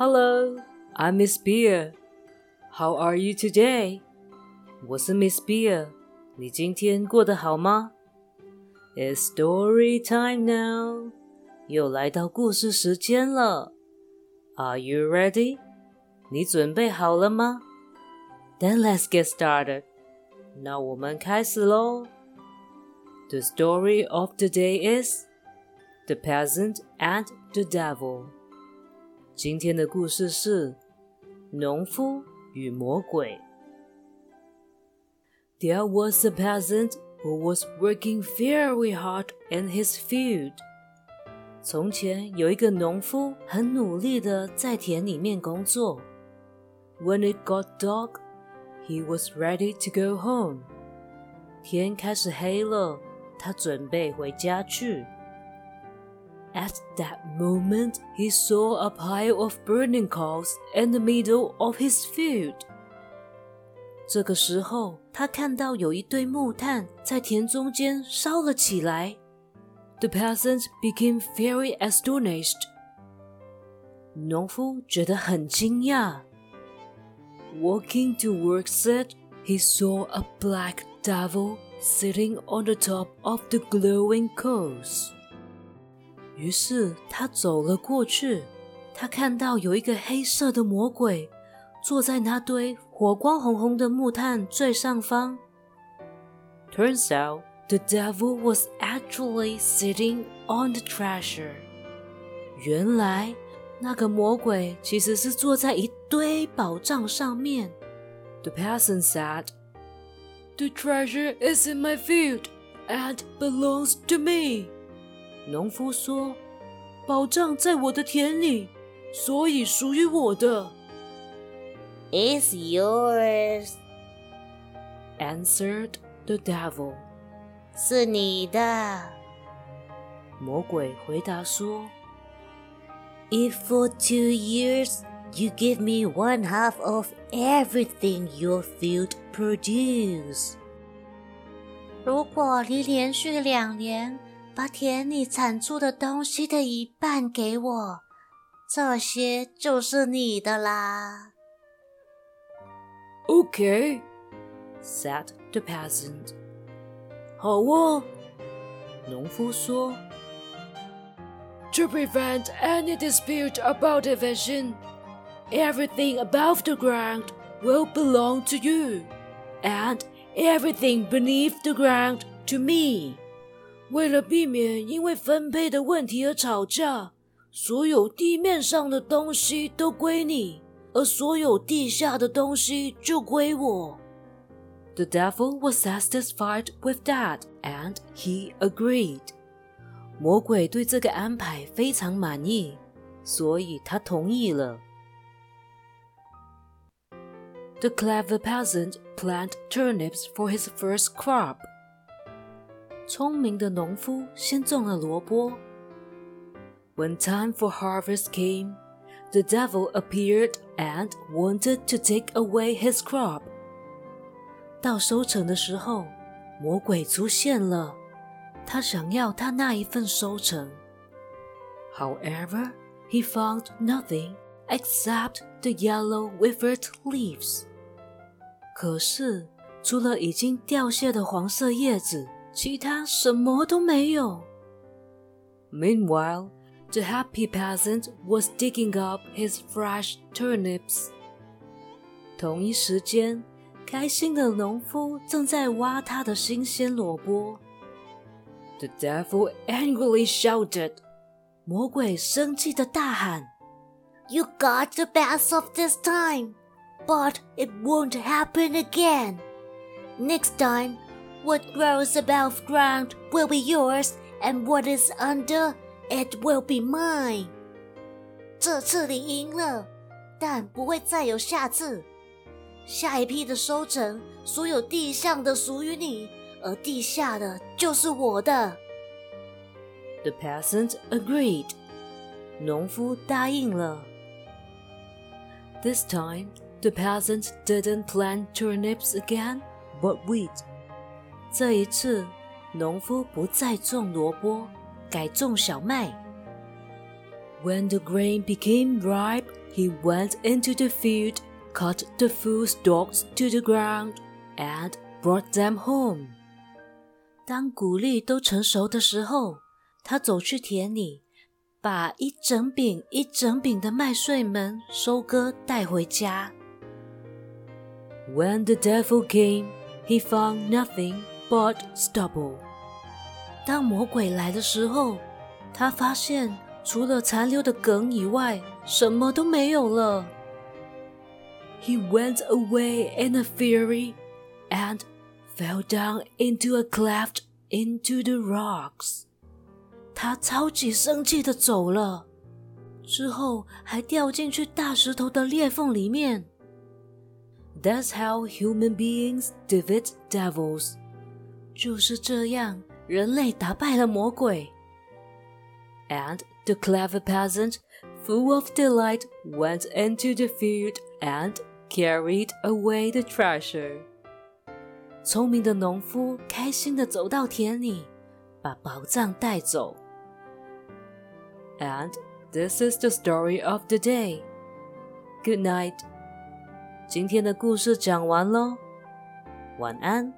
Hello, I'm Miss Beer. How are you today? 我是 Miss Beer。你今天过得好吗？It's story time now. 又来到故事时间了。Are you ready? 你准备好了吗？Then let's get started. 那我们开始喽。The story of the day is The Peasant and the Devil. 今天的故事是农夫与魔鬼。There was a peasant who was working very hard in his field. 从前有一个农夫很努力的在田里面工作。When it got dark, he was ready to go home. 天开始黑了，他准备回家去。 At that moment, he saw a pile of burning coals in the middle of his field. 这个时候，他看到有一堆木炭在田中间烧了起来。The peasant became very astonished. 农夫觉得很惊讶。Walking towards it, he saw a black devil sitting on the top of the glowing coals. 于是他走了过去，他看到有一个黑色的魔鬼坐在那堆火光红红的木炭最上方。Turns out the devil was actually sitting on the treasure。原来那个魔鬼其实是坐在一堆宝藏上面。The peasant said, "The treasure is in my field and belongs to me." 农夫说：“宝藏在我的田里，所以属于我的。” It's yours, answered the devil. 是你的。魔鬼回答说：“If for two years you give me one half of everything your field produce，如果你连续两年。” 把田里产出的东西的一半给我，这些就是你的啦。Okay, said the peasant. 好哦，农夫说。To prevent any dispute about division, everything above the ground will belong to you, and everything beneath the ground to me. 为了避免因为分配的问题而吵架，所有地面上的东西都归你，而所有地下的东西就归我。The devil was satisfied with that, and he agreed. 魔鬼对这个安排非常满意，所以他同意了。The clever peasant planted turnips for his first crop. 聪明的农夫先种了萝卜。When time for harvest came, the devil appeared and wanted to take away his crop. 到收成的时候，魔鬼出现了，他想要他那一份收成。However, he found nothing except the yellow withered leaves. 可是，除了已经掉谢的黄色叶子。 其他什么都没有。Meanwhile, the happy peasant was digging up his fresh turnips. 同一时间，开心的农夫正在挖他的新鲜萝卜。The devil angrily shouted. 魔鬼生气的大喊：“You got the best of this time, but it won't happen again. Next time, what grows above ground will be yours, and what is under it will be mine. 这次你赢了，但不会再有下次。下一批的收成，所有地上的属于你，而地下的就是我的。The peasant agreed. 农夫答应了。This time, the peasant didn't plant turnips again, but wheat. 这一次，农夫不再种萝卜，改种小麦。 When the grain became ripe, he went into the field, cut the full stalks to the ground, and brought them home. 当谷粒都成熟的时候，他走去田里，把一整饼一整饼的麦穗们收割带回家。When the devil came, he found nothing but stubble. 当魔鬼来的时候，他发现除了残留的梗以外，什么都没有了。He went away in a fury and fell down into a cleft into the rocks. 他超级生气的走了，之后还掉进去大石头的裂缝里面。That's how human beings defeat devils. 就是这样，人类打败了魔鬼。And the clever peasant, full of delight, went into the field and carried away the treasure. 聪明的农夫开心的走到田里，把宝藏带走。And this is the story of the day. Good night. 今天的故事讲完喽，晚安。